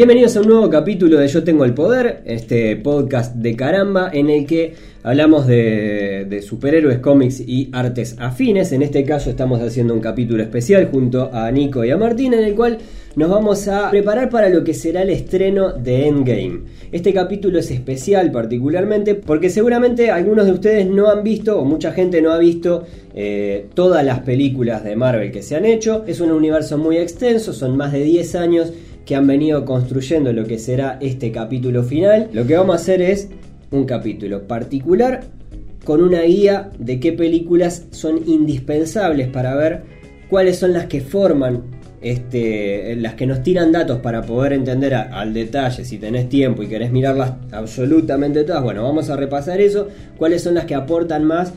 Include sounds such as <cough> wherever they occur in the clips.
Bienvenidos a un nuevo capítulo de Yo Tengo el Poder, este podcast de caramba en el que hablamos de, superhéroes, cómics y artes afines. En este caso estamos haciendo un capítulo especial junto a Nico y a Martín en el cual nos vamos a preparar para lo que será el estreno de Endgame. Este capítulo es especial particularmente porque seguramente algunos de ustedes no han visto o mucha gente no ha visto eh, todas las películas de Marvel que se han hecho. Es un universo muy extenso, son más de 10 años que han venido construyendo lo que será este capítulo final. Lo que vamos a hacer es un capítulo particular con una guía de qué películas son indispensables para ver cuáles son las que forman este, las que nos tiran datos para poder entender a- al detalle, si tenés tiempo y querés mirarlas absolutamente todas, bueno, vamos a repasar eso, cuáles son las que aportan más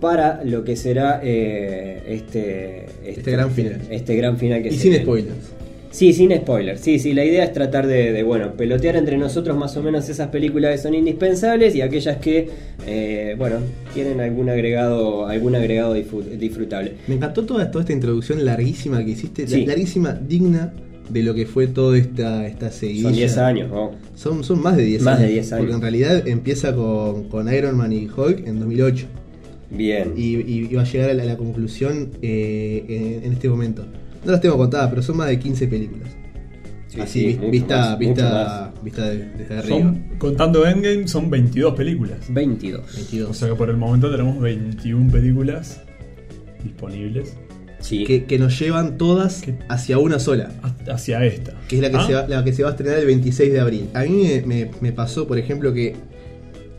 para lo que será eh, este, Este gran final. Este gran final que Y se sin viene. spoilers. Sí, sin spoilers. Sí, sí, la idea es tratar de, de, bueno, pelotear entre nosotros más o menos esas películas que son indispensables y aquellas que, eh, bueno, tienen algún agregado, algún agregado disfrut- disfrutable. Me encantó toda, toda esta introducción larguísima que hiciste, Sí. larguísima, digna de lo que fue toda esta, esta seguidilla. Son 10 años, ¿no? Son, son más de 10 Más años. de 10 años. Porque en realidad empieza con, con Iron Man y Hulk en 2008. Bien. Y, y- y va a llegar a la, a la conclusión eh, en, en este momento. No las tengo contadas, pero son más de 15 películas. Sí, Así, sí, vis- mucho vista, más, mucho vista, vista de- desde arriba. Son, contando Endgame, son 22 películas. 22. 22. O sea que por el momento tenemos 21 películas disponibles Sí. que, que nos llevan todas ¿Qué? hacia una sola. ha- hacia esta. que es la que, Ah, se va, la que se va a estrenar el 26 de abril. A mí me, me- me pasó, por ejemplo, que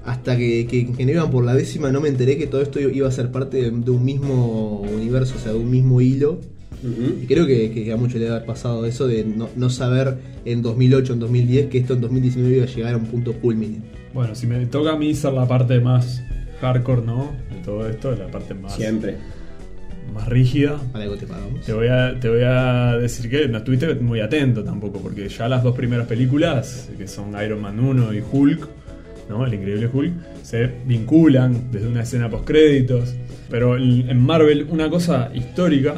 hasta que, que, que no iban por la décima no me enteré que todo esto iba a ser parte de, de un mismo universo, o sea, de un mismo hilo. Y creo que, que a muchos le debe haber pasado eso de no, no saber en 2008, en 2010, que esto en 2019 iba a llegar a un punto culmine. Bueno, si me toca a mí ser la parte más hardcore, ¿no? De todo esto, la parte más, Siempre. más rígida. Para algo te pagamos. Te voy, a, te voy a decir que no estuviste muy atento tampoco, porque ya las dos primeras películas, que son Iron Man 1 y Hulk, ¿no? El increíble Hulk, se vinculan desde una escena post créditos. Pero en Marvel, una cosa histórica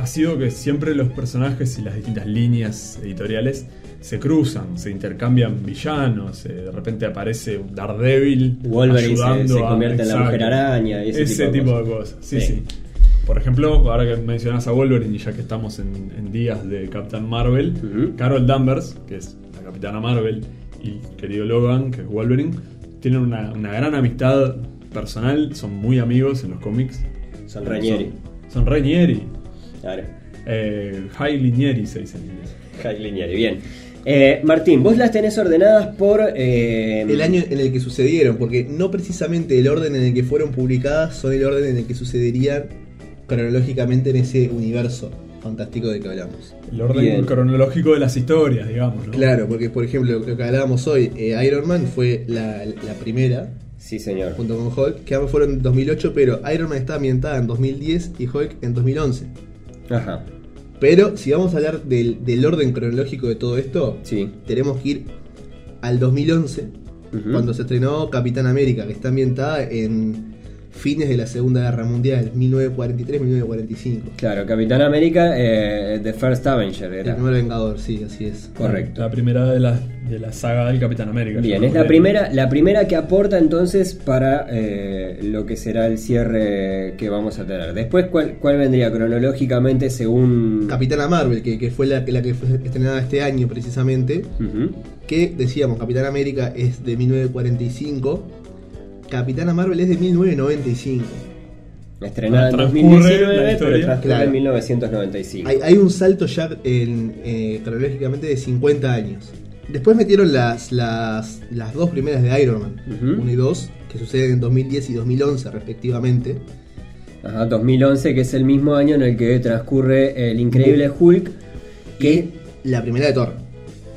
ha sido que siempre los personajes y las distintas líneas editoriales se cruzan, se intercambian villanos, eh, de repente aparece un Daredevil Wolverine se- ayudando se a- convierte en la mujer araña y ese tipo de cosas. cosas. Sí, Sí. sí. Por ejemplo, ahora que mencionas a Wolverine y ya que estamos en, en días de Captain Marvel. Carol Danvers, que es la capitana Marvel, y querido Logan, que es Wolverine, tienen una, una gran amistad personal, son muy amigos en los cómics. Son Ranieri. Son, son Ranieri. Claro. Eh, High Linieri se dice en inglés. High Lineari, bien. Eh, Martín, vos las tenés ordenadas por. eh, El año en el que sucedieron, porque no precisamente el orden en el que fueron publicadas son el orden en el que sucederían cronológicamente en ese universo fantástico del que hablamos. El orden Bien. cronológico de las historias, digamos, ¿no? Claro, porque por ejemplo lo que hablábamos hoy, eh, Iron Man fue la, la primera, Sí, señor. junto con Hulk, que ambas fueron en 2008, pero Iron Man está ambientada en 2010 y Hulk en 2011. Ajá. Pero si vamos a hablar del, del orden cronológico de todo esto, Sí. tenemos que ir al 2011, Ujú. cuando se estrenó Capitán América, que está ambientada en fines de la Segunda Guerra Mundial, 1943-1945. Claro, Capitán América, eh, The First Avenger El era. primer Vengador, sí, así es. Correcto. La primera de la, de la saga del Capitán América. Bien, es la primera, la primera que aporta entonces para eh, lo que será el cierre que vamos a tener. Después, ¿cuál, cuál vendría cronológicamente según... Capitana Marvel, que, que fue la, la que fue estrenada este año precisamente, Ujú. que decíamos, Capitán América es de 1945, Capitana Marvel es de 1995. Estrenada en Transcurre 2019, la pero transcurre Claro. en 1995. Hay, hay un salto ya en, eh, cronológicamente de 50 años. Después metieron las, las, las dos primeras de Iron Man, Ujú. 1 y 2, que suceden en 2010 y 2011 respectivamente. Ajá, 2011, que es el mismo año en el que transcurre el increíble Hulk, que Y la primera de Thor.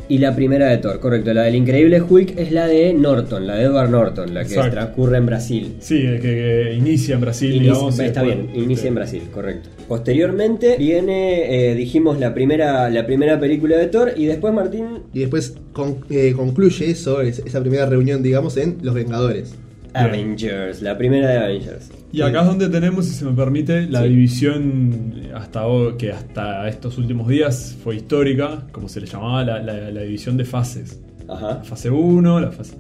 Y la primera de Thor, correcto. La del Increíble Hulk es la de Norton, la de Edward Norton, la que Exacto. transcurre en Brasil. Sí, el que, que inicia en Brasil, Inicia- digamos. y está después- bien, inicia en Brasil, correcto. Posteriormente viene, eh, dijimos, la primera, la primera película de Thor y después Martín... Y después con- eh, concluye eso, es- esa primera reunión, digamos, en Los Vengadores. Avengers, la primera de Avengers. Y acá es donde tenemos, si se me permite, la Sí. división hasta hoy, que hasta estos últimos días fue histórica, como se le llamaba la, la- la división de fases. Ajá. La fase 1, la fase...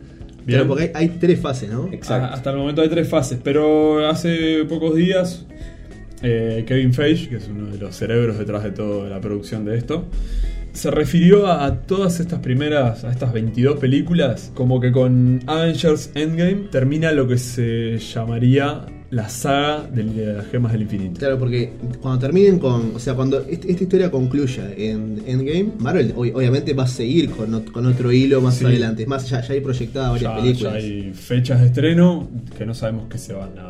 Claro, porque hay, hay tres fases, ¿no? Exacto. Ah, Hasta el momento hay tres fases, pero hace pocos días eh, Kevin Feige, que es uno de los cerebros detrás de toda la producción de esto, se refirió a, a todas estas primeras, a estas 22 películas, como que con Avengers Endgame termina lo que se llamaría la saga de las gemas del infinito. Claro, porque cuando terminen con. O sea, cuando este- esta historia concluya en Endgame, Marvel ob- obviamente va a seguir con, ot- con otro hilo más Sí. adelante. Es más, ya, ya hay proyectadas varias Ya, películas. ya hay fechas de estreno que no sabemos qué se van a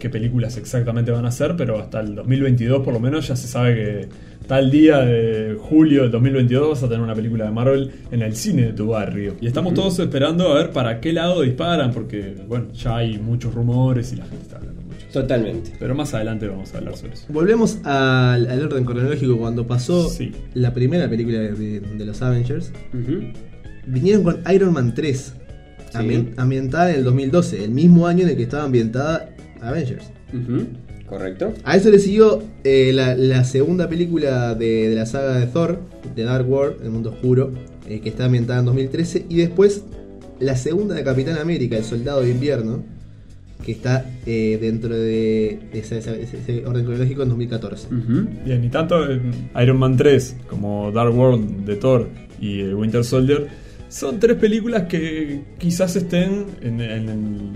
qué películas exactamente van a ser, pero hasta el 2022 por lo menos ya se sabe que tal día de julio del 2022 vas a tener una película de Marvel en el cine de tu barrio. Y estamos todos esperando a ver para qué lado disparan, porque bueno, ya hay muchos rumores y la gente está hablando mucho. Totalmente. Pero más adelante vamos a hablar sobre eso. Volvemos al, al orden cronológico. Cuando pasó Sí. la primera película de, de los Avengers, vinieron con Iron Man 3, Sí. ambien- ambientada en el 2012, el mismo año en el que estaba ambientada Avengers. Ujú. Correcto. A eso le siguió eh, la, la segunda película de, de la saga de Thor, The Dark World, El Mundo Oscuro, eh, que está ambientada en 2013, y después la segunda de Capitán América, El Soldado de Invierno, que está eh, dentro de ese, ese- ese orden cronológico en 2014. Ujú. Bien, y tanto Iron Man 3 como Dark World de Thor y Winter Soldier son tres películas que quizás estén en, en el, en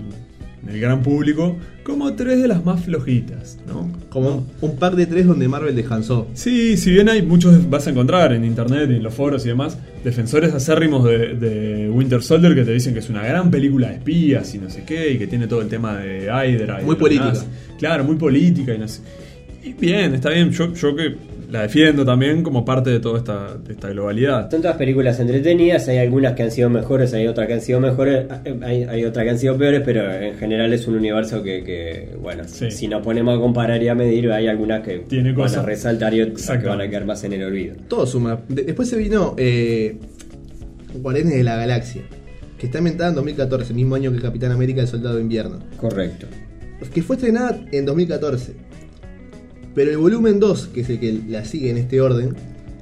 el gran público como tres de las más flojitas, ¿no? Como un, un pack de tres donde Marvel descansó. Sí, si bien hay muchos, vas a encontrar en internet y en los foros y demás, defensores acérrimos de, de Winter Soldier que te dicen que es una gran película de espías y no sé qué, y que tiene todo el tema de Hydra. y Muy política. Claro, muy política y no sé. Y bien, está bien, yo, yo que la defiendo también como parte de toda esta, de esta globalidad. Son todas películas entretenidas, hay algunas que han sido mejores, hay otras que han sido mejores, hay, hay otras que han sido peores, pero en general es un universo que, que, bueno, Sí. si nos ponemos a comparar y a medir, hay algunas que Tiene van cosas. a resaltar y otras que van a quedar más en el olvido. Todo suma. De- después se vino eh, Guardianes de la Galaxia, que está ambientada en 2014, mismo año que Capitán América, El Soldado de Invierno. Correcto. que fue estrenada en 2014. Pero el volumen 2, que es el que la sigue en este orden,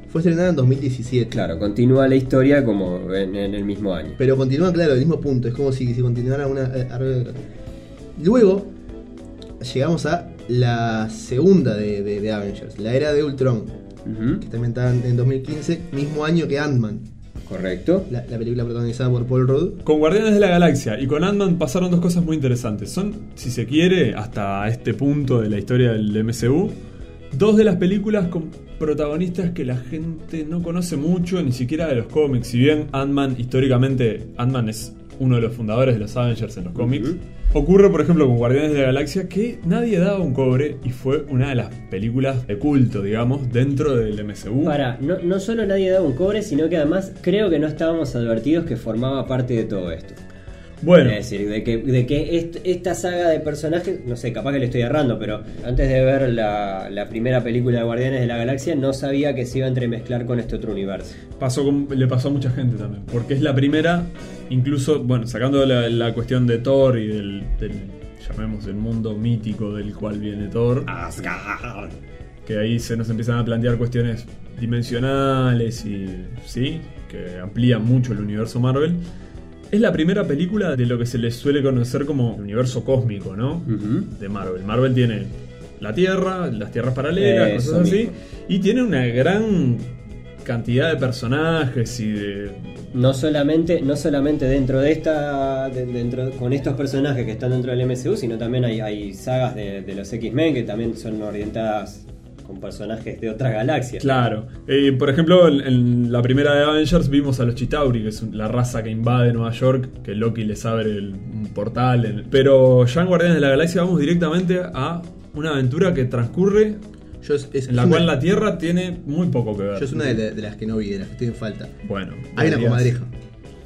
fue estrenada en 2017. Claro, continúa la historia como en, en el mismo año. Pero continúa, claro, el mismo punto. Es como si, si continuara una. eh. Luego, llegamos a la segunda de, de- de Avengers, la era de Ultron, que está en 2015, mismo año que Ant-Man, Correcto. la, la película protagonizada por Paul Rudd. Con Guardianes de la Galaxia y con Ant-Man pasaron dos cosas muy interesantes. Son, si se quiere, hasta este punto de la historia del MCU, dos de las películas con protagonistas que la gente no conoce mucho, ni siquiera de los cómics. Si bien Ant-Man, históricamente, Ant-Man es uno de los fundadores de los Avengers en los cómics. Ocurre, por ejemplo, con Guardianes de la Galaxia que nadie daba un cobre y fue una de las películas de culto, digamos, dentro del MCU. Para, no, no solo nadie daba un cobre, sino que además creo que no estábamos advertidos que formaba parte de todo esto. Bueno, Es decir, de que, de que est- esta saga de personajes, no sé, capaz que le estoy errando, pero antes de ver la, la primera película de Guardianes de la Galaxia, no sabía que se iba a entremezclar con este otro universo. Pasó con- le pasó a mucha gente también. Porque es la primera, incluso, bueno, sacando la, la cuestión de Thor y del, del, llamemos, el mundo mítico del cual viene Thor, que ahí se nos empiezan a plantear cuestiones dimensionales y, sí, que amplían mucho el universo Marvel. Es la primera película de lo que se les suele conocer como el universo cósmico, ¿no? De Marvel. Marvel tiene la Tierra, las tierras paralelas, Eso cosas así. mismo. Y tiene una gran cantidad de personajes y de. No solamente, no solamente dentro de esta. de- dentro, con estos personajes que están dentro del MCU, sino también hay, hay sagas de, de los X-Men que también son orientadas con personajes de otras galaxias. Claro. Eh, por ejemplo, en, en la primera de Avengers vimos a los Chitauri, que es la raza que invade Nueva York, que Loki les abre el- un portal. en- pero ya en Guardianes de la Galaxia vamos directamente a una aventura que transcurre Yo es, es- En la es cual una, la Tierra tiene muy poco que ver. yo es una de, la- de las que no vi, de las que estoy en falta. Bueno. Hay una comadreja.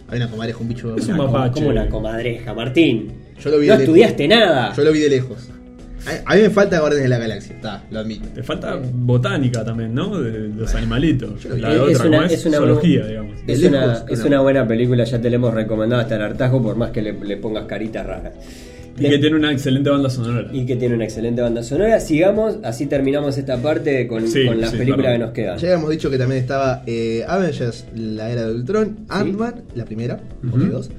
Hay una comadreja, un bicho. Es un una- mapache. Como una comadreja, Martín. Yo lo vi no de lejos. estudiaste nada. Yo lo vi de lejos. A, a mí me falta Guardianes de la Galaxia, está, lo admito. Te falta botánica también, ¿no? De los animalitos. La Es otra una- ¿cómo es, es una zoología, digamos. Es, una- es una buena película, ya te la hemos recomendado hasta el hartazgo, por más que le, le pongas caritas raras. Y que tiene una excelente banda sonora. Y que tiene una excelente banda sonora. Sigamos, así terminamos esta parte con, Sí, con las sí, películas que nos quedan. Ya habíamos dicho que también estaba eh, Avengers, la era de Ultron, Ant-Man, la primera, porque hay dos.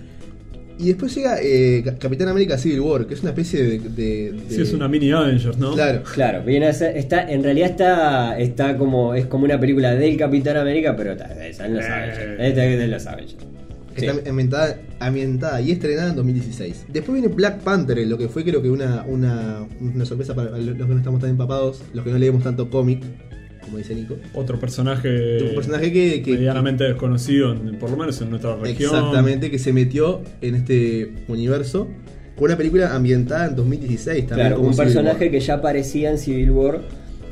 Y después llega eh, Ca- Capitán América Civil War, que es una especie de. de- de- Sí, es una mini Avengers, ¿no? Claro. Claro, viene a ser- está, en realidad está, está como, es como una película del Capitán América, pero está, esa no lo saben. Eh. Esta es de los Avengers. Sí. Está ambientada, ambientada y estrenada en 2016. Después viene Black Panther, lo que fue creo que una, una, una sorpresa para los que no estamos tan empapados, los que no leemos tanto cómic, como dice Nico. Otro personaje. Un personaje que, que- medianamente desconocido, por lo menos en nuestra región. exactamente que se metió en este universo con una película ambientada en 2016 también. Claro, como un Civil personaje War. que ya aparecía en Civil War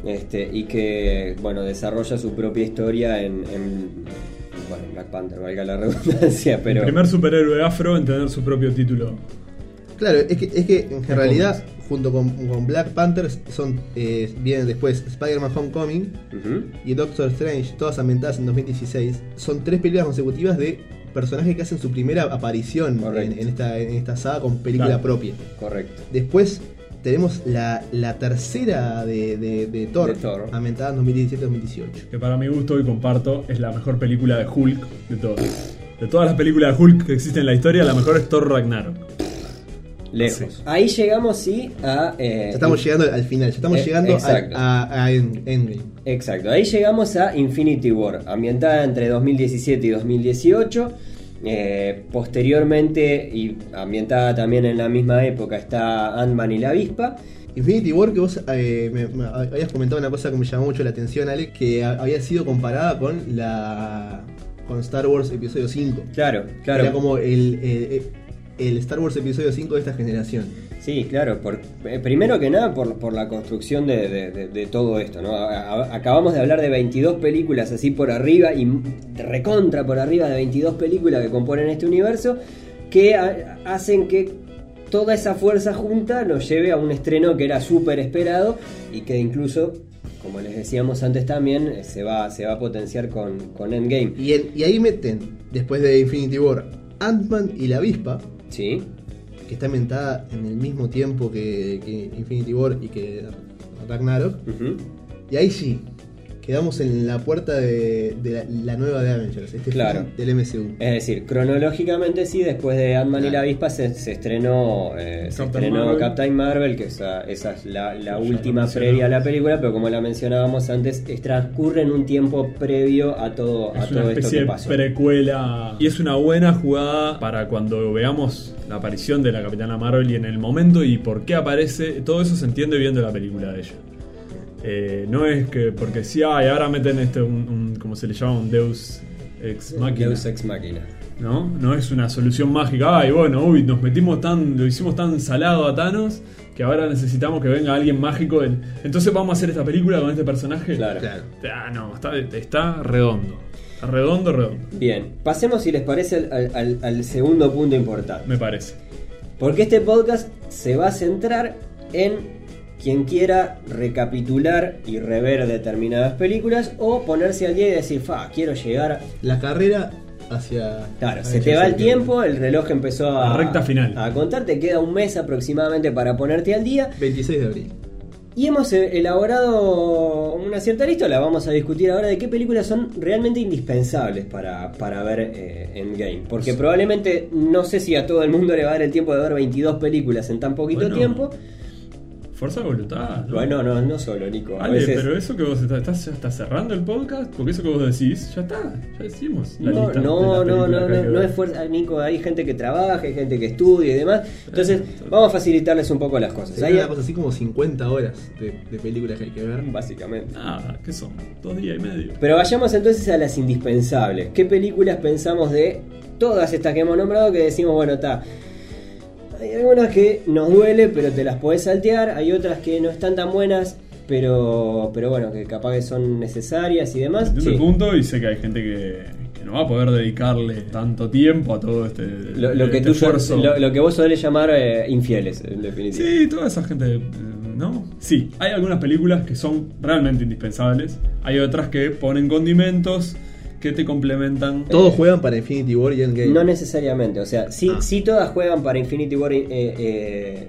este, y que, bueno, desarrolla su propia historia en, Black Panther, valga la <laughs> redundancia, pero... El primer superhéroe afro en tener su propio título. Claro, es que, es que en realidad, junto con, con Black Panther, son, eh, vienen después Spider-Man Homecoming y Doctor Strange, todas ambientadas en 2016. Son tres películas consecutivas de personajes que hacen su primera aparición en, esta, en esta saga con película Claro. propia. Correcto. Después tenemos la, la tercera de, de, de Thor, De Thor. ambientada en 2017-2018. Que para mi gusto y comparto es la mejor película de Hulk de todas. De todas las películas de Hulk que existen en la historia, la mejor es Thor Ragnarok. Lejos. Sí. Ahí llegamos, sí, a... eh, Ya estamos llegando al final, ya estamos Eh, llegando a, exacto. a, a End- Endgame. Exacto, ahí llegamos a Infinity War, ambientada entre 2017 y 2018. Eh, posteriormente, y ambientada también en la misma época, está Ant-Man y la avispa. Infinity War, que vos eh, me, me habías comentado una cosa que me llamó mucho la atención, Alex, que a- había sido comparada con la con Star Wars Episodio 5. Claro, claro. Era como el, el, el Star Wars Episodio 5 de esta generación. Sí, claro. por- eh, primero que nada, por, por la construcción de, de- de- de todo esto. ¿no? A- acabamos de hablar de 22 películas así por arriba y recontra por arriba de 22 películas que componen este universo que ha- hacen que toda esa fuerza junta nos lleve a un estreno que era súper esperado y que incluso, como les decíamos antes también, eh, se va, se va a potenciar con, con Endgame. Y, y ahí meten, después de Infinity War, Ant-Man y la avispa, Sí, que está inventada en el mismo tiempo que, que Infinity War y que Ragnarok. ujú, Y ahí sí, quedamos en la puerta de, de la, la nueva de Avengers, este Claro. film del MCU. Es decir, cronológicamente sí, después de Ant-Man y la avispa se, se estrenó, eh, se Captain estrenó Marvel. Captain Marvel, que esa, esa es la, última previa a la película, pero como la mencionábamos antes, es- transcurre en un tiempo previo a todo, a Es una todo esto especie que de pasó. precuela. Y es una buena jugada para cuando veamos la aparición de la Capitana Marvel y en el momento y por qué aparece. Todo eso se entiende viendo la película de ella. Eh, no es que porque sí, ay, ahora meten este, un, un- ¿cómo se le llama? Un Deus Ex Machina. Deus Ex Machina. ¿no? No es una solución mágica. Ay, bueno, uy, nos metimos tan, lo hicimos tan salado a Thanos que ahora necesitamos que venga alguien mágico. en- Entonces vamos a hacer esta película con este personaje. Claro. Claro. Ah, no, está, está redondo. Redondo, redondo, Bien, pasemos si les parece al, al- al segundo punto importante. me parece. Porque este podcast se va a centrar en quien quiera recapitular y rever determinadas películas o ponerse al día y decir, fa, quiero llegar La carrera hacia. Claro, se te va el tiempo, el reloj empezó a, La recta final. a contar, te queda un mes aproximadamente para ponerte al día. 26 de abril. Y hemos eh, elaborado una cierta lista, la vamos a discutir ahora, de qué películas son realmente indispensables para, para ver eh, Endgame. Porque probablemente, no sé si a todo el mundo le va a dar el tiempo de ver 22 películas en tan poquito Bueno, tiempo. Fuerza de voluntad. ¿no? Bueno, no, no solo, Nico. A Ale, veces- pero eso que vos estás, estás, cerrando el podcast, porque eso que vos decís, ya está, ya decimos. La No, lista no, de no, no, hay no, no es fuerza, Nico. Hay gente que trabaja, hay gente que estudia y demás. Entonces, Eh, vamos a facilitarles un poco las cosas. Ahí- una cosa así como 50 horas de, de películas que hay que ver. Básicamente. Nada, ¿qué son? Dos días y medio. Pero vayamos entonces a las indispensables. ¿Qué películas pensamos de todas estas que hemos nombrado que decimos, bueno, está. Hay algunas que nos duele, pero te las podés saltear. Hay otras que no están tan buenas, pero, pero bueno, que capaz que son necesarias y demás. Entiendo Sí. el punto y sé que hay gente que, no va a poder dedicarle tanto tiempo a todo este, Lo, lo que este tú esfuerzo. lo, lo que vos solés llamar eh, infieles, en definitiva. Sí, toda esa gente, eh, ¿no? Sí, hay algunas películas que son realmente indispensables. Hay otras que ponen condimentos que te complementan. Todos juegan para Infinity War y Endgame. No necesariamente, o sea, sí, Ah. sí todas juegan para Infinity War eh, eh,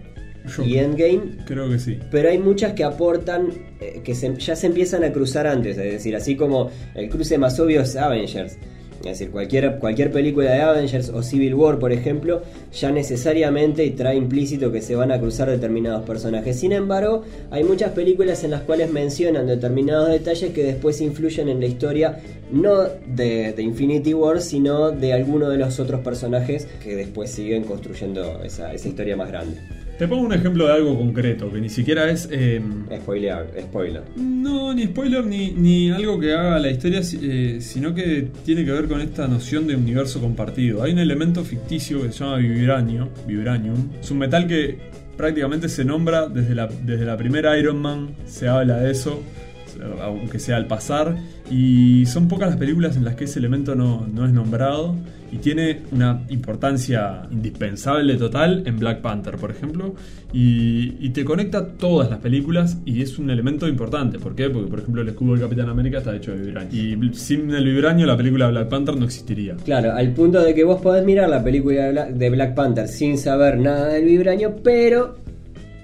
y Endgame, Creo que sí. pero hay muchas que aportan, eh, que se- ya se empiezan a cruzar antes, es decir, así como el cruce más obvio es Avengers. Es decir, cualquier, cualquier película de Avengers o Civil War, por ejemplo, ya necesariamente trae implícito que se van a cruzar determinados personajes. Sin embargo, hay muchas películas en las cuales mencionan determinados detalles que después influyen en la historia, no de, Infinity War, sino de alguno de los otros personajes que después siguen construyendo esa, esa historia más grande. Te pongo un ejemplo de algo concreto, que ni siquiera es... eh, Spoiler, spoiler. No, ni spoiler ni, ni algo que haga la historia, eh, sino que tiene que ver con esta noción de universo compartido. Hay un elemento ficticio que se llama vibranio, vibranium. Es un metal que prácticamente se nombra desde la, desde la primera Iron Man, se habla de eso, aunque sea al pasar. Y son pocas las películas en las que ese elemento no, no es nombrado y tiene una importancia indispensable total en Black Panther, por ejemplo, y, y te conecta todas las películas y es un elemento importante. ¿Por qué? Porque, por ejemplo, el escudo del Capitán América está hecho de vibranio. Y sin el vibranio, la película Black Panther no existiría. Claro, al punto de que vos podés mirar la película de de Black Panther sin saber nada del vibranio, pero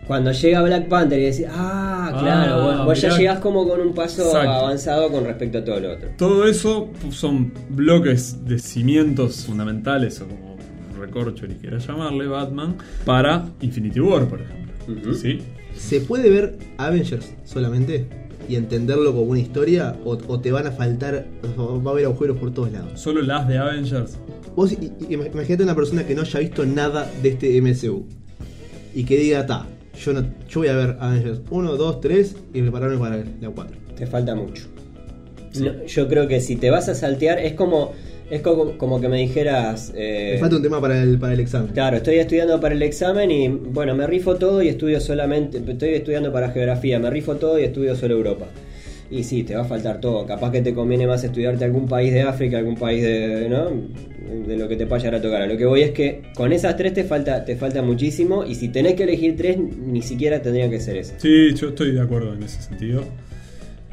cuando llega Black Panther y decís, ah, claro, Ah, vos, vos ya llegás como con un paso Exacto. avanzado con respecto a todo lo otro. Todo eso son bloques de cimientos fundamentales, o como recorcho ni quieras llamarle, Batman, para Infinity War, por ejemplo. ¿Sí? ¿Se puede ver Avengers solamente? Y entenderlo como una historia, o, o te van a faltar, o va a haber agujeros por todos lados. Solo las de Avengers. Vos imagínate una persona que no haya visto nada de este MCU y que diga, ta, yo, no, yo voy a ver Avengers 1, 2, 3 y prepararme para la 4. Te falta mucho. No, yo creo que si te vas a saltear, es como, es como, como que me dijeras. eh, Me falta un tema para el, para el examen. Claro, estoy estudiando para el examen y bueno, me rifo todo y estudio solamente, estoy estudiando para geografía, me rifo todo y estudio solo Europa. Y sí, te va a faltar todo. Capaz que te conviene más estudiarte algún país de África, algún país de, ¿no? de lo que te vaya a a tocar. Lo que voy es que con esas tres te falta, te falta muchísimo y si tenés que elegir tres, ni siquiera tendrían que ser esas. Sí, yo estoy de acuerdo en ese sentido.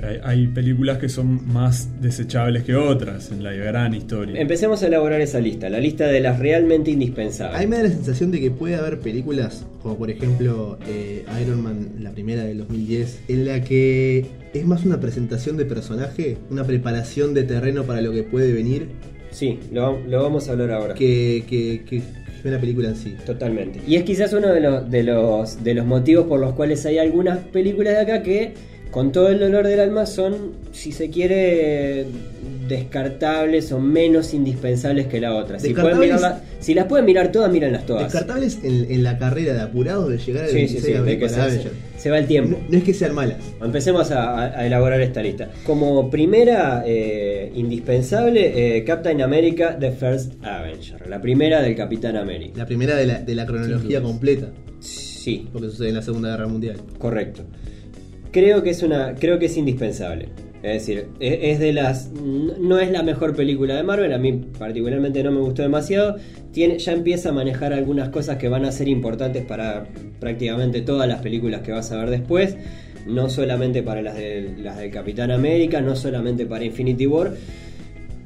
Hay, hay películas que son más desechables que otras en la gran historia. Empecemos a elaborar esa lista, la lista de las realmente indispensables. A mí me da la sensación de que puede haber películas, como por ejemplo eh, Iron Man, la primera del 2010, en la que es más una presentación de personaje, una preparación de terreno para lo que puede venir, Sí, lo, lo vamos a hablar ahora. que, que, que que una película en sí. Totalmente. Y es quizás uno de los, de los, de los motivos por los cuales hay algunas películas de acá que, con todo el dolor del alma, son, si se quiere, descartables o menos indispensables que la otra. Si, pueden mirarla- si las pueden mirar todas, mírenlas todas. Descartables en, en la carrera de apurados de llegar al Sí, 26 sí, sí, de que se, va el tiempo. No, no es que sean malas. Empecemos a elaborar esta lista. Como primera eh, indispensable, eh, Captain America The First Avenger. La primera del Capitán América. La primera de la, de la cronología completa, Sí, porque sucede en la Segunda Guerra Mundial. Correcto. Creo que es una. Creo que es indispensable. Es decir, e- es de las. No es la mejor película de Marvel. A mí particularmente no me gustó demasiado. Ya empieza a manejar algunas cosas que van a ser importantes para prácticamente todas las películas que vas a ver después. No solamente para las, del- las del Capitán América, no solamente para Infinity War.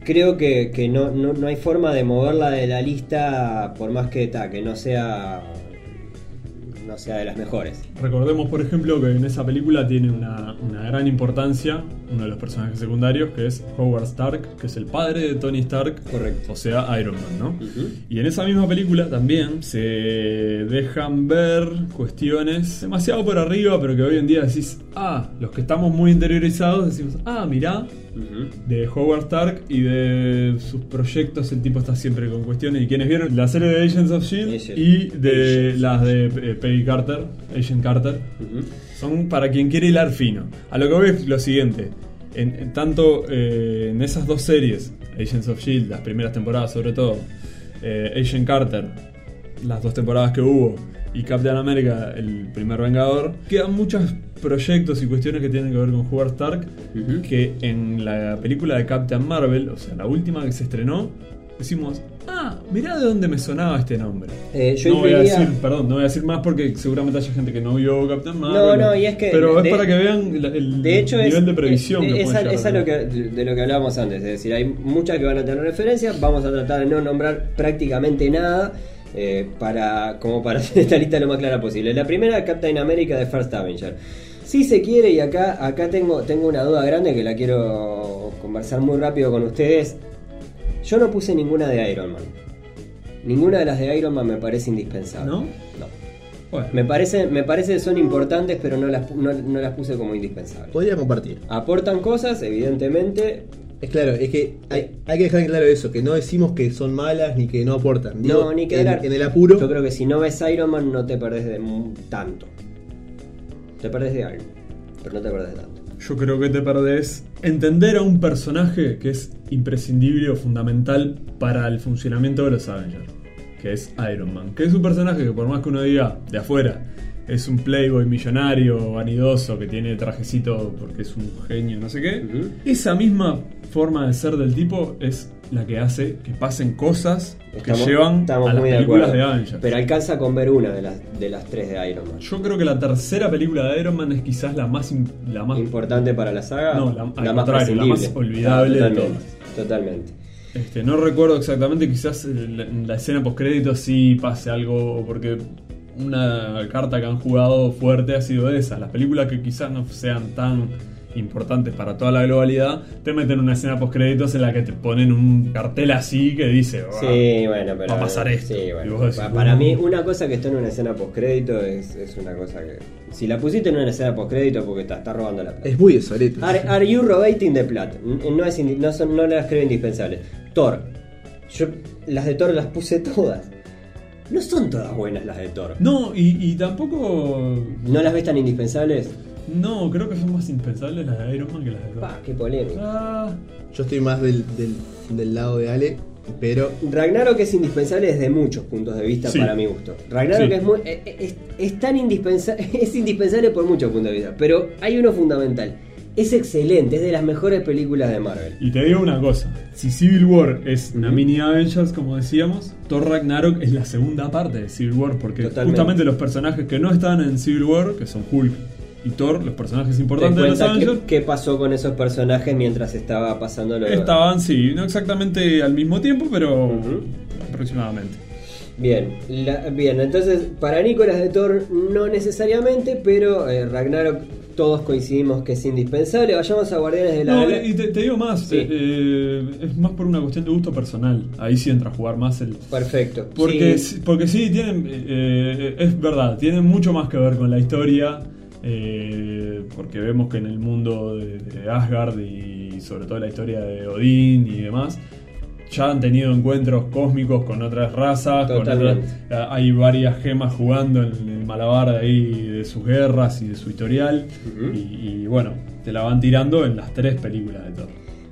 Creo que, que no, no- no hay forma de moverla de la lista por más que, ta, que no sea. No sea de las mejores. Recordemos, por ejemplo, que en esa película tiene una, una gran importancia uno de los personajes secundarios, que es Howard Stark, que es el padre de Tony Stark, Correcto. o sea, Iron Man, ¿no? Y en esa misma película también se dejan ver cuestiones demasiado por arriba, pero que hoy en día decís, ah, los que estamos muy interiorizados decimos, ah, mirá, De Howard Stark y de sus proyectos, el tipo está siempre con cuestiones. Y quienes vieron la serie de Agents of Shield Agent- y de Agents. las de eh, Peggy Carter, Agent Carter, son para quien quiere hilar fino. A lo que voy es lo siguiente. En, en tanto eh, en esas dos series, Agents of Shield, las primeras temporadas sobre todo, eh, Agent Carter, las dos temporadas que hubo, y Captain America, el primer Vengador, quedan muchos proyectos y cuestiones que tienen que ver con Howard Stark que en la película de Captain Marvel, o sea, la última que se estrenó, decimos, ah, mirá de dónde me sonaba este nombre. Eh, yo no voy a decir, perdón, no voy a decir más porque seguramente haya gente que no vio Captain Marvel. No, no, y es que Pero de- es para que vean el De hecho, nivel es, de previsión es, que es, a- es a lo que, de lo que hablábamos antes. Es decir, hay muchas que van a tener referencias. Vamos a tratar de no nombrar prácticamente nada. Eh, para como para <laughs> hacer esta lista lo más clara posible. La primera, Captain America de First Avenger. Si se quiere, y acá, acá tengo, tengo una duda grande que la quiero conversar muy rápido con ustedes. Yo no puse ninguna de Iron Man. Ninguna de las de Iron Man me parece indispensable. ¿No? No. Bueno, Me parece, me parece que son importantes, pero no las, no, no las puse como indispensables. Podría compartir. Aportan cosas, evidentemente. Es claro, es que hay, hay que dejar en claro eso, que no decimos que son malas ni que no aportan. Digo, no, ni que en, el apuro. Yo creo que si no ves Iron Man no te perdés de tanto. Te perdés de algo, pero no te perdés de tanto. yo creo que te perdés entender a un personaje que es imprescindible o fundamental para el funcionamiento de los Avengers, que es Iron Man. Que es un personaje que por más que uno diga de afuera, es un playboy millonario, vanidoso, que tiene trajecito porque es un genio, no sé qué. Esa misma forma de ser del tipo es la que hace que pasen cosas Estamos- que llevan estamos a las de películas de Avengers. Pero alcanza con ver una de las, de las tres de Iron Man. Yo creo que la tercera película de Iron Man es quizás la más, la más Importante para la saga. No, la- al más contrario, la más olvidable de totalmente, Totalmente. Este, no recuerdo exactamente, quizás en la, en la escena postcrédito sí pase algo, porque una carta que han jugado fuerte ha sido esa. Las películas que quizás no sean tan importantes para toda la globalidad, te meten una escena postcréditos en la que te ponen un cartel así que dice, "Ah, Sí, bueno, pero. va a pasar esto". Sí, bueno. decís, para mí, una cosa que está en una escena postcrédito es, es una cosa que. Si la pusiste en una escena postcrédito porque te está robando la plata. Es muy obsoleto. Are, are you robating the plot? No, es no, son, no las creo indispensables. Thor. Yo las de Thor las puse <laughs> todas. No son todas buenas las de Thor. No, y, y tampoco... ¿No las ves tan indispensables? No, creo que son más indispensables las de Iron Man que las de Thor. Pa, qué polémica. Ah, Yo estoy más del, del, del lado de Ale, pero Ragnarok es indispensable desde muchos puntos de vista Sí. para mi gusto. Ragnarok Sí. es, muy, eh, eh, es, es tan indispensable, <laughs> es indispensable por muchos puntos de vista, pero hay uno fundamental. Es excelente, es de las mejores películas de Marvel. Y te digo una cosa, si Civil War es una mini Avengers, como decíamos, Thor Ragnarok es la segunda parte de Civil War, porque Totalmente. justamente los personajes que no están en Civil War, que son Hulk y Thor, los personajes Te importantes de los qué, Avengers, qué pasó con esos personajes mientras estaba pasando lo estaban, sí, no exactamente al mismo tiempo, pero aproximadamente. Bien, la- bien, entonces para Nicolas de Thor no necesariamente, pero eh, Ragnarok todos coincidimos que es indispensable. Vayamos a Guardianes de la No, Galaxia. y te, te digo más, Sí. eh, eh, es más por una cuestión de gusto personal, ahí sí entra a jugar más el... Perfecto. Porque Sí. sí, porque sí, tienen, eh, es verdad, tienen mucho más que ver con la historia, eh, porque vemos que en el mundo de, de Asgard y sobre todo la historia de Odín y demás, ya han tenido encuentros cósmicos con otras razas, con otras- hay varias gemas jugando en el malabar de ahí de sus guerras y de su historial, y bueno, te la van tirando en las tres películas de Thor.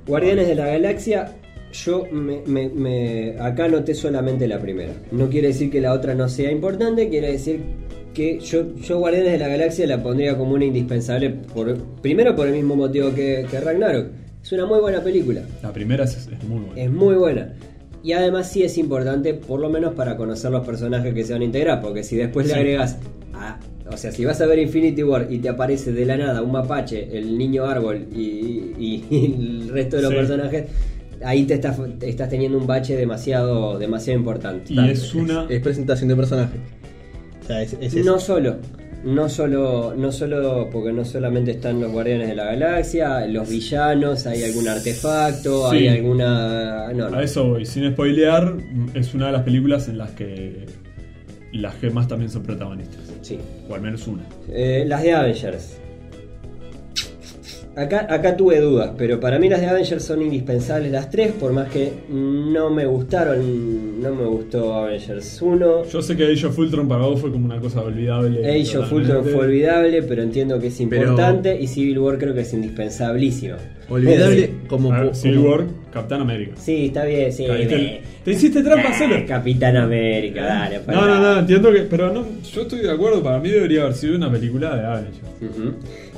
Guardianes de la Galaxia, yo me, me- me- acá noté solamente la primera. No quiere decir que la otra no sea importante, quiere decir que yo, yo Guardianes de la Galaxia la pondría como una indispensable, por, primero por el mismo motivo que, que Ragnarok. Es una muy buena película, La primera es, es muy buena. es muy buena. Y además sí es importante, por lo menos para conocer los personajes que se van a integrar, porque si después le agregas a... O sea, si vas a ver Infinity War y te aparece de la nada un mapache, el niño árbol y, y- <laughs> y el resto de los Sí. personajes, ahí te estás, te estás teniendo un bache demasiado, demasiado importante. Y es una... es presentación de personaje. O sea, es, es eso. No solo, no solo, no solo, porque no solamente están los guardianes de la galaxia, los villanos, hay algún artefacto, Sí. hay alguna. No, no. A eso voy, sin spoilear, es una de las películas en las que las gemas también son protagonistas. Sí. O al menos una. Eh, las de Avengers. Acá, acá tuve dudas, pero para mí las de Avengers son indispensables las tres, por más que no me gustaron, no me gustó Avengers 1. Yo sé que Age of Ultron para vos fue como una cosa olvidable. Age of. Ultron fue olvidable, pero entiendo que es Pero- importante y Civil War creo que es indispensablísimo. Olvidable como, A ver, como- Civil War, Capitán América. Sí, está bien, sí. Ahí te, me- te hiciste trampa, Ah, Celo. Capitán América, dale. No, no, no, entiendo que. Pero no, yo estoy de acuerdo, para mí debería haber sido una película de Avengers.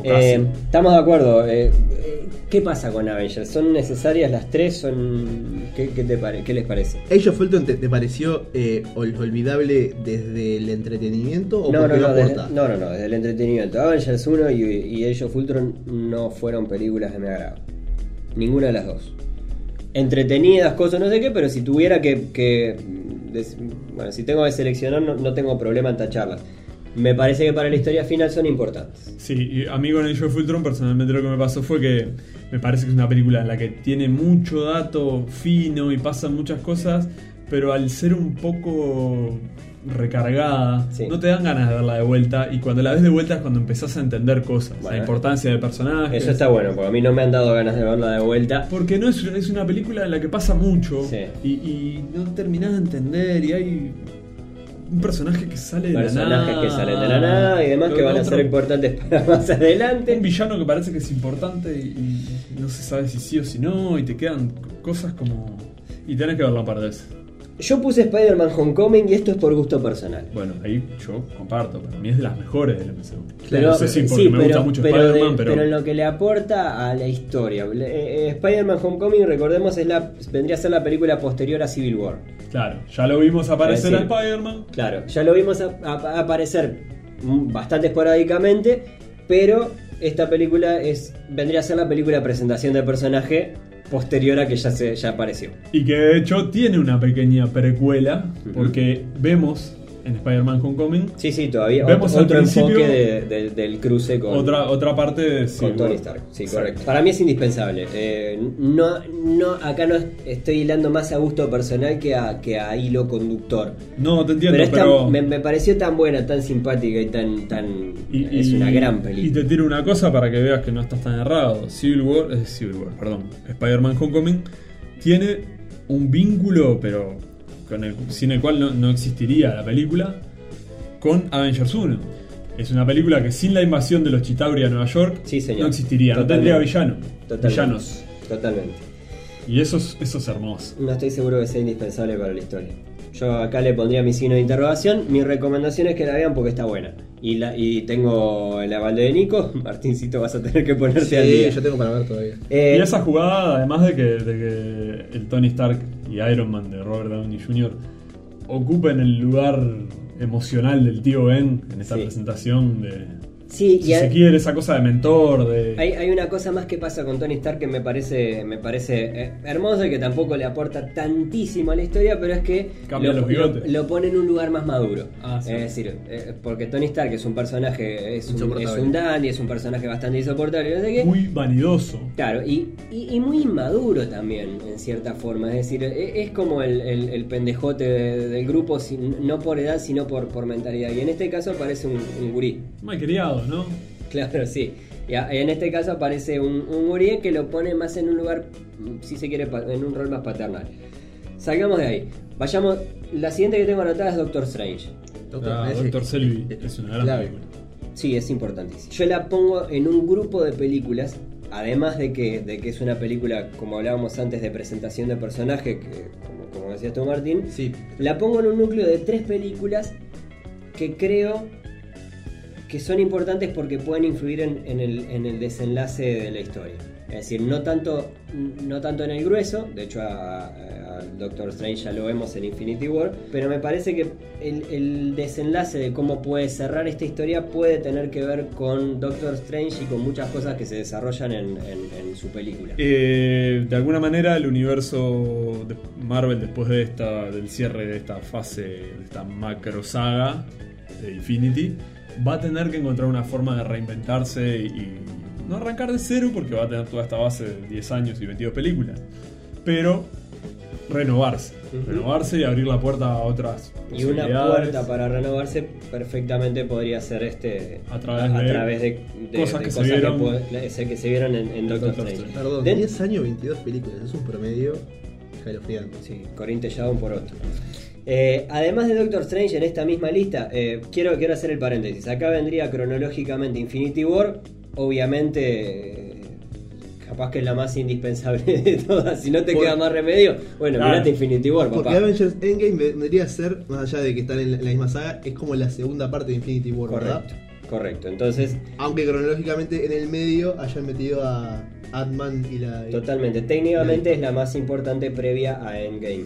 Eh, estamos de acuerdo. eh, eh, ¿Qué pasa con Avengers? ¿Son necesarias las tres? ¿Son... ¿Qué, qué te pare- ¿Qué les parece? Age of Ultron te, te pareció eh, ol- olvidable desde el entretenimiento o No, no, no, no desde, no, no, no, desde el entretenimiento. Avengers 1 y, y Age of Ultron no fueron películas de mi agrado. Ninguna de las dos. Entretenidas, cosas, no sé qué, pero si tuviera que. mm, bueno, si tengo que seleccionar, no, no tengo problema en tacharlas. Me parece que para la historia final son importantes. Sí, y a mí con Age of Ultron personalmente lo que me pasó fue que me parece que es una película en la que tiene mucho dato fino y pasan muchas cosas, pero al ser un poco recargada, Sí. no te dan ganas de verla de vuelta y cuando la ves de vuelta es cuando empezás a entender cosas, Bueno. la importancia del personaje. Eso está bueno, porque a mí no me han dado ganas de verla de vuelta. Porque no es, es una película en la que pasa mucho Sí. y, y no terminás de entender y hay un personaje que sale de la Personajes nada. que salen de la nada y demás que van a ser importantes <laughs> para más adelante. Un villano que parece que es importante y, y no se sabe si sí o si no y te quedan cosas como... Y tenés que verla un par de veces. Yo puse Spider-Man Homecoming y esto es por gusto personal. Bueno, ahí yo comparto, para mí es de las mejores del MCU. Pero, no sé si porque sí, me pero- gusta mucho Spider-Man, de- pero... pero en lo que le aporta a la historia. Eh, eh, Spider-Man Homecoming, recordemos, es la, vendría a ser la película posterior a Civil War. Claro, ya lo vimos aparecer a decir, Spider-Man. Claro, ya lo vimos a- a- aparecer bastante esporádicamente, pero esta película es vendría a ser la película de presentación del personaje posterior a que ya, se, ya apareció. Y que de hecho tiene una pequeña precuela, porque vemos en Spider-Man Homecoming Sí, sí, todavía Vemos otro, al principio enfoque de- de- del cruce con, otra, otra parte de con Tony. Stark. Sí, correcto. Para mí es indispensable. Eh, no, no, acá no estoy hilando más a gusto personal que a, que a hilo conductor. No, te entiendo, Pero, me, me pareció tan buena, tan simpática y tan. tan y- es y- una gran Y película. te tiro una cosa para que veas que no estás tan errado. Civil War, eh, Civil War, perdón. Spider-Man Homecoming tiene un vínculo, pero con el, sin el cual no, no existiría la película, con Avengers 1. Es una película que sin la invasión de los Chitauri a Nueva York Sí, no existiría, no Totalmente. tendría villano, Totalmente. villanos. Totalmente. Y eso es, eso es hermoso. No estoy seguro que sea indispensable para la historia. Yo acá le pondría mi signo de interrogación. Mi recomendación es que la vean porque está buena. Y, la, y tengo el aval de Nico. <laughs> Martincito, vas a tener que ponerte Sí, al día. yo tengo para ver todavía. Eh, Y esa jugada, además de que, de que el Tony Stark y Iron Man de Robert Downey Jr. ocupen el lugar emocional del tío Ben en esta Sí. presentación de, sí, si y se quiere, esa cosa de mentor, de... Hay, hay una cosa más que pasa con Tony Stark que me parece, me parece eh, hermoso y que tampoco le aporta tantísimo a la historia, pero es que Cambia lo, los bigotes. lo- lo pone en un lugar más maduro. Ah, sí. Es decir, eh, porque Tony Stark es un personaje, es un, es un dandy, es un personaje bastante insoportable, no sé qué. Muy vanidoso. Claro, y, y- y muy inmaduro también, en cierta forma. Es decir, e- es como el, el- el pendejote de- del grupo, no por edad, sino por, por mentalidad. Y en este caso parece un, un gurí. Mal criado, ¿no? Claro, sí. Y en este caso aparece un, un gurí que lo pone más en un lugar, si se quiere, en un rol más paternal. Salgamos de ahí. Vayamos. La siguiente que tengo anotada es Doctor Strange. Doctor, Ah, Doctor Selby es una gran película. Sí, es importantísimo. Yo la pongo en un grupo de películas, además de que, de que es una película, como hablábamos antes, de presentación de personaje, que, como, como decías tú, Martín, Sí, la pongo en un núcleo de tres películas que creo que son importantes porque pueden influir en, el, en el desenlace de la historia. Es decir, no tanto, no tanto en el grueso, de hecho al Doctor Strange ya lo vemos en Infinity War, pero me parece que el, desenlace de cómo puede cerrar esta historia puede tener que ver con Doctor Strange y con muchas cosas que se desarrollan en, su película. Eh, de alguna manera el universo de Marvel después del cierre de esta fase de esta macro saga de Infinity va a tener que encontrar una forma de reinventarse y no arrancar de cero porque va a tener toda esta base de 10 años y 22 películas pero renovarse renovarse y abrir la puerta a otras Y una puerta para renovarse perfectamente podría ser este A través de través de, de- cosas de que se vieron. puede- que se vieron en, en Doctor Doctor Strange. Perdón, Den- 10 años, 22 películas, es un promedio escalofriante. Sí, un por otro. Eh, además de Doctor Strange en esta misma lista, eh, quiero, quiero hacer el paréntesis. Acá vendría cronológicamente Infinity War, obviamente eh, capaz que es la más indispensable <laughs> de todas. Si no te Por- queda más remedio, bueno, Claro. mirate Infinity War, Porque papá. Avengers Endgame vendría a ser, más allá de que están en la, en la misma saga, es como la segunda parte de Infinity War, ¿verdad? Correcto, correcto. Entonces, Aunque cronológicamente en el medio hayan metido a Ant-Man y la. totalmente. Técnicamente es la más importante previa a Endgame.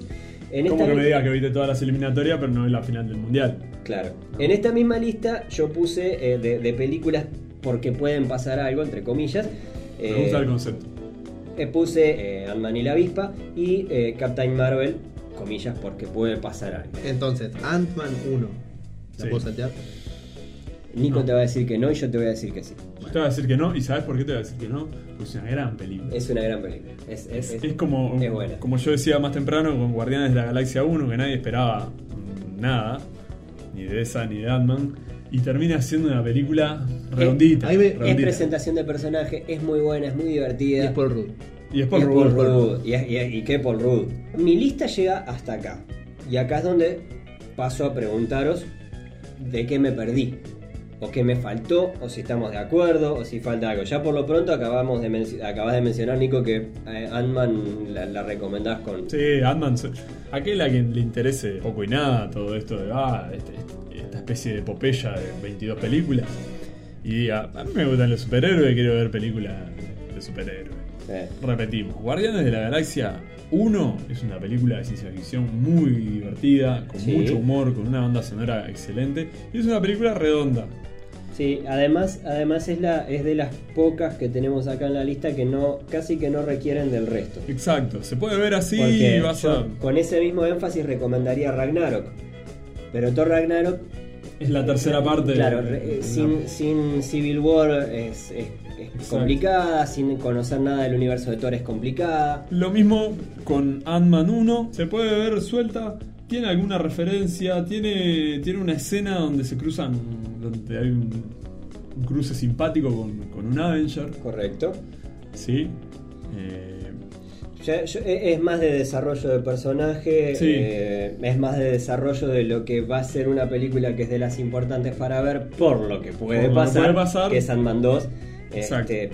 En Como que me li- diga que viste todas las eliminatorias, pero no es la final del mundial. Claro. En esta misma lista yo puse eh, de, de películas porque pueden pasar algo, entre comillas. Me Eh, gusta el concepto. eh, puse eh, Ant-Man y la avispa y eh, Captain Marvel, comillas, porque puede pasar algo. Entonces, Ant-Man 1. ¿La Sí. puedo saltear? Nico No. te va a decir que no y yo te voy a decir que sí. Yo te voy a decir que no, y ¿sabes por qué te voy a decir que no? Porque es una gran película. Es una gran película. Es, es- Es, es- es como, es buena. como yo decía más temprano con Guardianes de la Galaxia 1, que nadie esperaba nada, ni de esa ni de Ant-Man, y termina siendo una película redondita. me- es redondita. presentación de personaje, es muy buena, es muy Y divertida. es Paul Rudd. Y es Y Paul Rudd. Rudd, Y, es- y es- y qué Paul Rudd. Mi lista llega hasta acá. Y acá es donde paso a preguntaros de qué me perdí. O qué me faltó, o si estamos de acuerdo, o si falta algo. Ya por lo pronto acabamos de acabas de mencionar, Nico, que eh, Ant-Man la, la recomendás con... Sí, Ant-Man. Aquel a quien le interese poco y nada todo esto de ah, este- este- esta especie de epopeya de 22 películas. Y diga, a mí me gustan los superhéroes, quiero ver películas de superhéroes. Eh, Repetimos, Guardianes de la Galaxia 1 es una película de ciencia ficción muy divertida, con Sí. mucho humor, con una banda sonora excelente. Y es una película redonda. Sí, además, además es, la, es de las pocas que tenemos acá en la lista que no casi que no requieren del resto. Exacto, se puede ver así Porque y vas yo, a... con ese mismo énfasis recomendaría Ragnarok. Pero Thor Ragnarok Es la tercera parte. Claro, de- eh, sin, sin Civil War es, es- complicada, sin conocer nada del universo de Thor es complicada. Lo mismo con Ant-Man 1, se puede ver suelta, tiene alguna referencia, tiene, tiene una escena donde se cruzan, donde hay un, un cruce simpático con, con un Avenger, Correcto. ¿sí? Eh, Ya- yo- e- es más de desarrollo de personaje, Sí. eh, es más de desarrollo de lo que va a ser una película que es de las importantes para ver por lo que puede, Por lo que pasar, puede pasar. que es Ant-Man 2. Exacto. Este,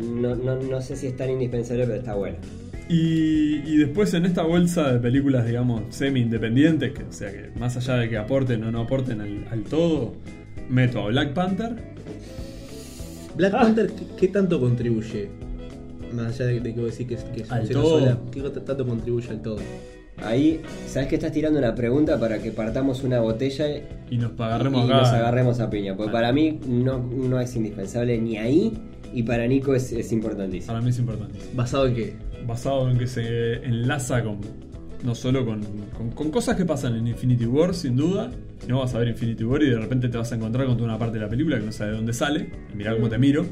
no, no- no sé si es tan indispensable, pero está buena. Y, y después en esta bolsa de películas, digamos, semi-independientes, que, o sea que más allá de que aporten o no aporten al, al todo, meto a Black Panther. Black Ah. Panther, ¿qué, qué tanto contribuye? Más allá de, de que vos decís que, es- que Al funciona todo. sola, ¿qué tanto contribuye al todo? Ahí, ¿sabes que estás tirando una pregunta para que partamos una botella Y nos agarremos y acá. nos agarremos a piña? Porque para mí no, no es indispensable ni ahí y para Nico es, es importantísimo. Para mí es importante. ¿Basado en qué? Basado en que se enlaza con no solo con, con- con cosas que pasan en Infinity War, sin duda. Si no vas a ver Infinity War y de repente te vas a encontrar con toda una parte de la película que no sabes de dónde sale. Y mirá cómo te miro.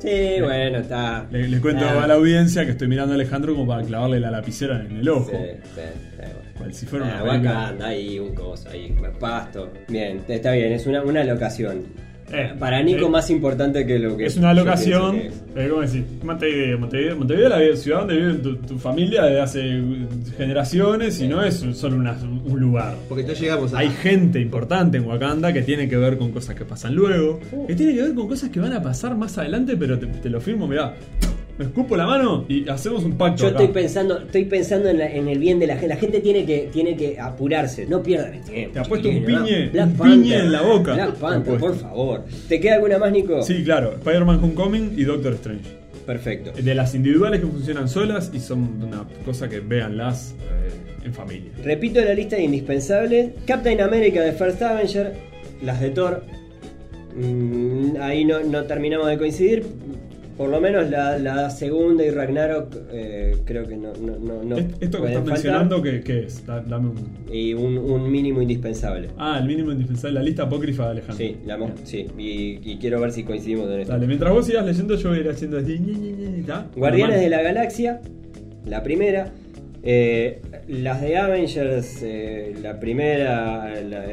Sí, <laughs> bueno, está. Le, le cuento Ah, a la audiencia que estoy mirando a Alejandro como para clavarle la lapicera en el ojo. Sí, sí, sí, bueno. Cual si fuera una Ah, ahí un coso, ahí, pasto. Bien, está bien, es una, una locación. Eh, Para Nico eh, más importante que lo que Es una locación, pienso que es. eh, ¿cómo decir? Montevideo, Montevideo, Montevideo es la ciudad donde vive tu, tu familia desde hace generaciones y no es solo una- un lugar. Porque ya llegamos a. Hay gente importante en Wakanda que tiene que ver con cosas que pasan luego, que tiene que ver con cosas que van a pasar más adelante, pero te, te lo firmo, mirá, me escupo la mano y hacemos un pacto. Yo acá. estoy pensando, estoy pensando en, la- en el bien de la gente. La gente tiene que, tiene que apurarse, no pierdan el tiempo. Te apuesto un piñe- un Panther, piñe en la boca. Black Panther, por favor. ¿Te queda alguna más, Nico? Sí, claro, Spider-Man Homecoming y Doctor Strange. Perfecto. De las individuales que funcionan solas y son una cosa que véanlas eh, en familia. Repito la lista de indispensables. Captain America de First Avenger, las de Thor. Mm, ahí no, no terminamos de coincidir. Por lo menos la, la segunda y Ragnarok eh, creo que no, no, no, no Est- Esto que estás mencionando, ¿qué, qué es? Da- dame un... Y un, un mínimo indispensable. Ah, el mínimo indispensable, la lista apócrifa de Alejandro. Sí, la sí y, y quiero ver si coincidimos en esto. Dale, mientras vos sigas leyendo, yo voy a ir haciendo así. Guardianes de la Galaxia, la primera. Eh, las de Avengers, eh, la primera, la,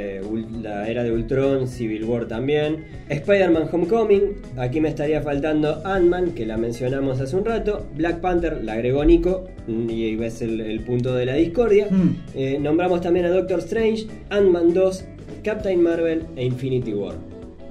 la era de Ultron, Civil War también. Spider-Man Homecoming, aquí me estaría faltando Ant-Man, que la mencionamos hace un rato. Black Panther, la agregó Nico, y ahí ves el, el punto de la discordia. Hmm. Eh, nombramos también a Doctor Strange, Ant-Man 2, Captain Marvel e Infinity War.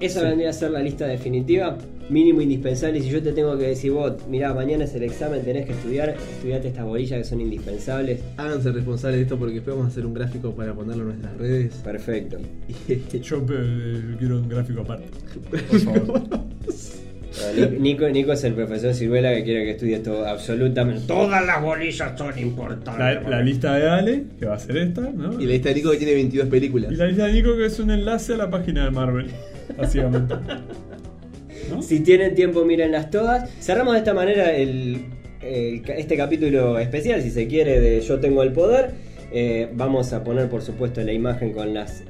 ¿Esa Sí. vendría a ser la lista definitiva? Mínimo indispensable. Si yo te tengo que decir, vos, mirá, mañana es el examen, tenés que estudiar, estudiate estas bolillas que son indispensables. Háganse responsables de esto porque después vamos a hacer un gráfico para ponerlo en nuestras redes. Perfecto. <laughs> Yo eh, quiero un gráfico aparte. Por favor. <laughs> Nico, Nico es el profesor Ciruela que quiere que estudie todo, absolutamente. Todas las bolillas son importantes. La, la lista de Ale, que va a ser esta, ¿no? Y la lista de Nico que tiene 22 películas. Y la lista de Nico, que es un enlace a la página de Marvel, básicamente. <laughs> Si tienen tiempo, mírenlas todas. Cerramos de esta manera el, el este capítulo especial, si se quiere, de Yo tengo el poder. Eh, vamos a poner, por supuesto, la imagen con las,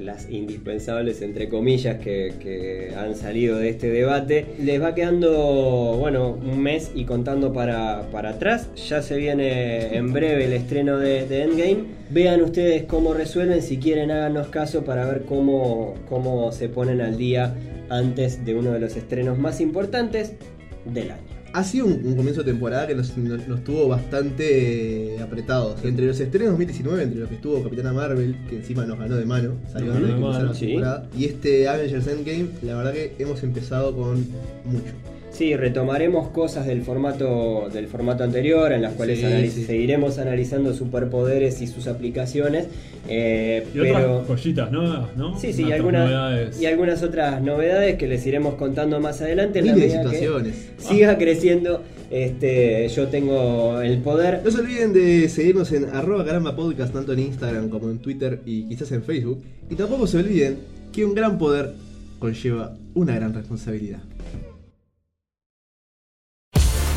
las indispensables, entre comillas, que, han salido de este debate. Les va quedando, bueno, un mes y contando para, para atrás. Ya se viene en breve el estreno de, de Endgame. Vean ustedes cómo resuelven. Si quieren, háganos caso para ver cómo, cómo se ponen al día antes de uno de los estrenos más importantes del año. Ha sido un, un comienzo de temporada que nos, nos- nos tuvo bastante eh, apretados. Entre los estrenos 2019, entre los que estuvo Capitana Marvel, que encima nos ganó de mano, salió antes de que empezara la sí. temporada. Y este Avengers Endgame, la verdad que hemos empezado con mucho. Sí, retomaremos cosas del formato del formato anterior, en las cuales Sí, analiz- sí. seguiremos analizando superpoderes y sus aplicaciones. eh, Y pero otras joyitas nuevas, ¿no? sí, sí, y, algunas- y algunas otras novedades que les iremos contando más adelante. En la Miles de medida que situaciones. siga creciendo, este, yo tengo el poder. No se olviden de seguirnos en arroba caramba podcast tanto en Instagram como en Twitter y quizás en Facebook. Y tampoco se olviden que un gran poder conlleva una gran responsabilidad.